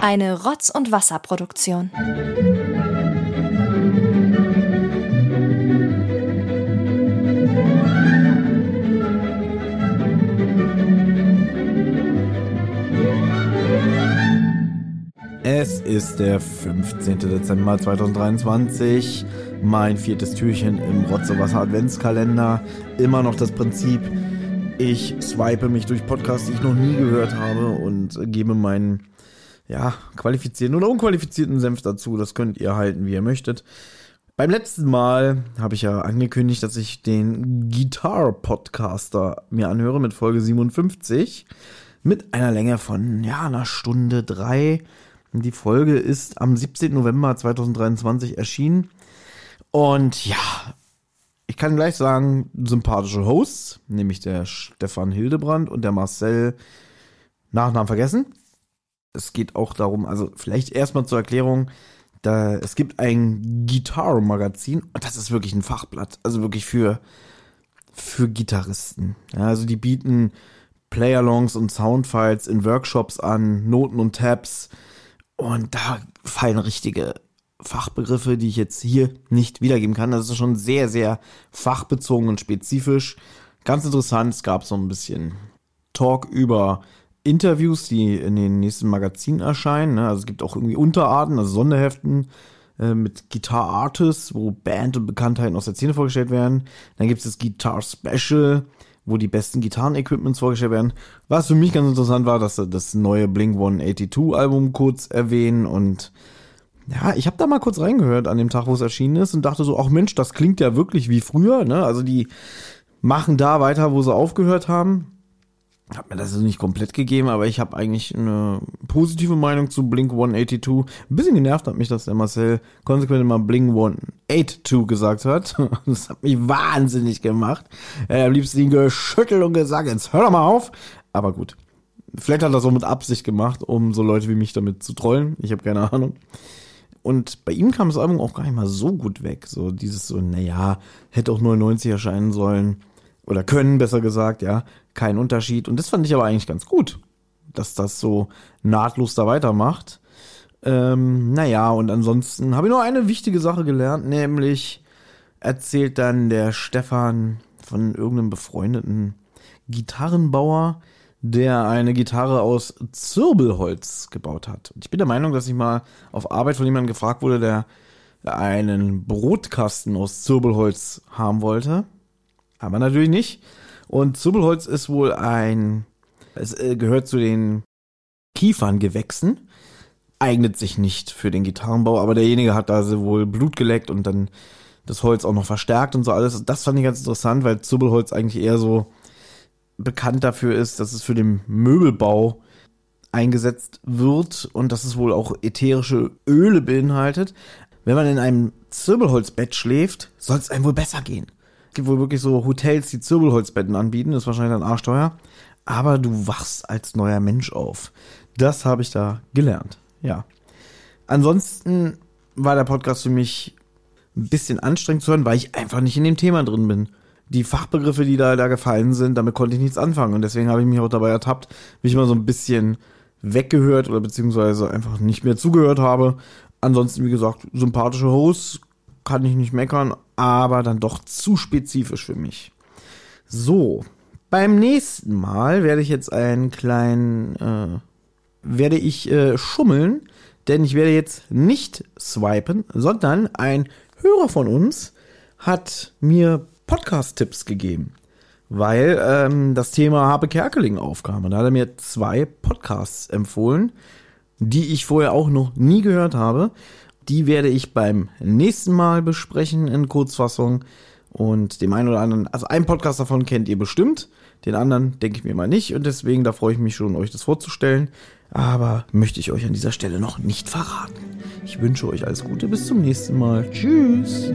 Eine Rotz- und Wasserproduktion. Es ist der 15. Dezember 2023. Mein viertes Türchen im Rotzewasser Adventskalender. Immer noch das Prinzip, ich swipe mich durch Podcasts, die ich noch nie gehört habe und gebe meinen, ja, qualifizierten oder unqualifizierten Senf dazu. Das könnt ihr halten, wie ihr möchtet. Beim letzten Mal habe ich ja angekündigt, dass ich den Guitar Podcaster mir anhöre mit Folge 57 mit einer Länge von ja einer Stunde drei. Die Folge ist am 17. November 2023 erschienen. Und ja, ich kann gleich sagen, sympathische Hosts, nämlich der Stefan Hildebrand und der Marcel, Nachnamen vergessen. Es geht auch darum, also vielleicht erstmal zur Erklärung, da, es gibt ein Gitarre-Magazin und das ist wirklich ein Fachblatt, also wirklich für, für Gitarristen. Ja, also die bieten Playalongs und Soundfiles in Workshops an, Noten und Tabs und da fallen richtige Fachbegriffe, die ich jetzt hier nicht wiedergeben kann. Das ist schon sehr, sehr fachbezogen und spezifisch. Ganz interessant, es gab so ein bisschen Talk über Interviews, die in den nächsten Magazinen erscheinen. Ne? Also es gibt auch irgendwie Unterarten, also Sonderheften äh, mit Guitar Artists, wo Band und Bekanntheiten aus der Szene vorgestellt werden. Dann gibt es das Guitar Special, wo die besten Gitarren-Equipments vorgestellt werden. Was für mich ganz interessant war, dass sie das neue Blink 182 Album kurz erwähnen und ja, ich habe da mal kurz reingehört an dem Tag, wo es erschienen ist und dachte so, ach Mensch, das klingt ja wirklich wie früher, ne? Also die machen da weiter, wo sie aufgehört haben. Hab mir das nicht komplett gegeben, aber ich habe eigentlich eine positive Meinung zu Blink 182. Ein bisschen genervt hat mich, dass der Marcel konsequent immer Blink 182 gesagt hat. Das hat mich wahnsinnig gemacht. Er hat am liebsten ihn geschüttelt und gesagt, jetzt hör doch mal auf. Aber gut. Vielleicht hat er das auch mit Absicht gemacht, um so Leute wie mich damit zu trollen. Ich habe keine Ahnung. Und bei ihm kam das Album auch gar nicht mal so gut weg. So dieses so, naja, hätte auch 99 erscheinen sollen. Oder können, besser gesagt, ja. Kein Unterschied. Und das fand ich aber eigentlich ganz gut, dass das so nahtlos da weitermacht. Ähm, naja, und ansonsten habe ich noch eine wichtige Sache gelernt, nämlich erzählt dann der Stefan von irgendeinem befreundeten Gitarrenbauer, der eine Gitarre aus Zirbelholz gebaut hat. Und ich bin der Meinung, dass ich mal auf Arbeit von jemandem gefragt wurde, der einen Brotkasten aus Zirbelholz haben wollte. Aber natürlich nicht. Und Zirbelholz ist wohl ein, es äh, gehört zu den Kieferngewächsen, eignet sich nicht für den Gitarrenbau, aber derjenige hat da wohl Blut geleckt und dann das Holz auch noch verstärkt und so alles. Das fand ich ganz interessant, weil Zirbelholz eigentlich eher so bekannt dafür ist, dass es für den Möbelbau eingesetzt wird und dass es wohl auch ätherische Öle beinhaltet. Wenn man in einem Zirbelholzbett schläft, soll es einem wohl besser gehen. Gibt wohl wirklich so Hotels, die Zirbelholzbetten anbieten, das ist wahrscheinlich dann arschteuer. Aber du wachst als neuer Mensch auf. Das habe ich da gelernt. Ja. Ansonsten war der Podcast für mich ein bisschen anstrengend zu hören, weil ich einfach nicht in dem Thema drin bin die Fachbegriffe, die da, da gefallen sind, damit konnte ich nichts anfangen. Und deswegen habe ich mich auch dabei ertappt, wie ich mal so ein bisschen weggehört oder beziehungsweise einfach nicht mehr zugehört habe. Ansonsten, wie gesagt, sympathische Hosts, kann ich nicht meckern, aber dann doch zu spezifisch für mich. So, beim nächsten Mal werde ich jetzt einen kleinen, äh, werde ich äh, schummeln, denn ich werde jetzt nicht swipen, sondern ein Hörer von uns hat mir Podcast-Tipps gegeben, weil ähm, das Thema Habe Kerkeling aufkam. Und da hat er mir zwei Podcasts empfohlen, die ich vorher auch noch nie gehört habe. Die werde ich beim nächsten Mal besprechen in Kurzfassung. Und dem einen oder anderen, also einen Podcast davon kennt ihr bestimmt, den anderen denke ich mir mal nicht. Und deswegen, da freue ich mich schon, euch das vorzustellen. Aber möchte ich euch an dieser Stelle noch nicht verraten. Ich wünsche euch alles Gute, bis zum nächsten Mal. Tschüss.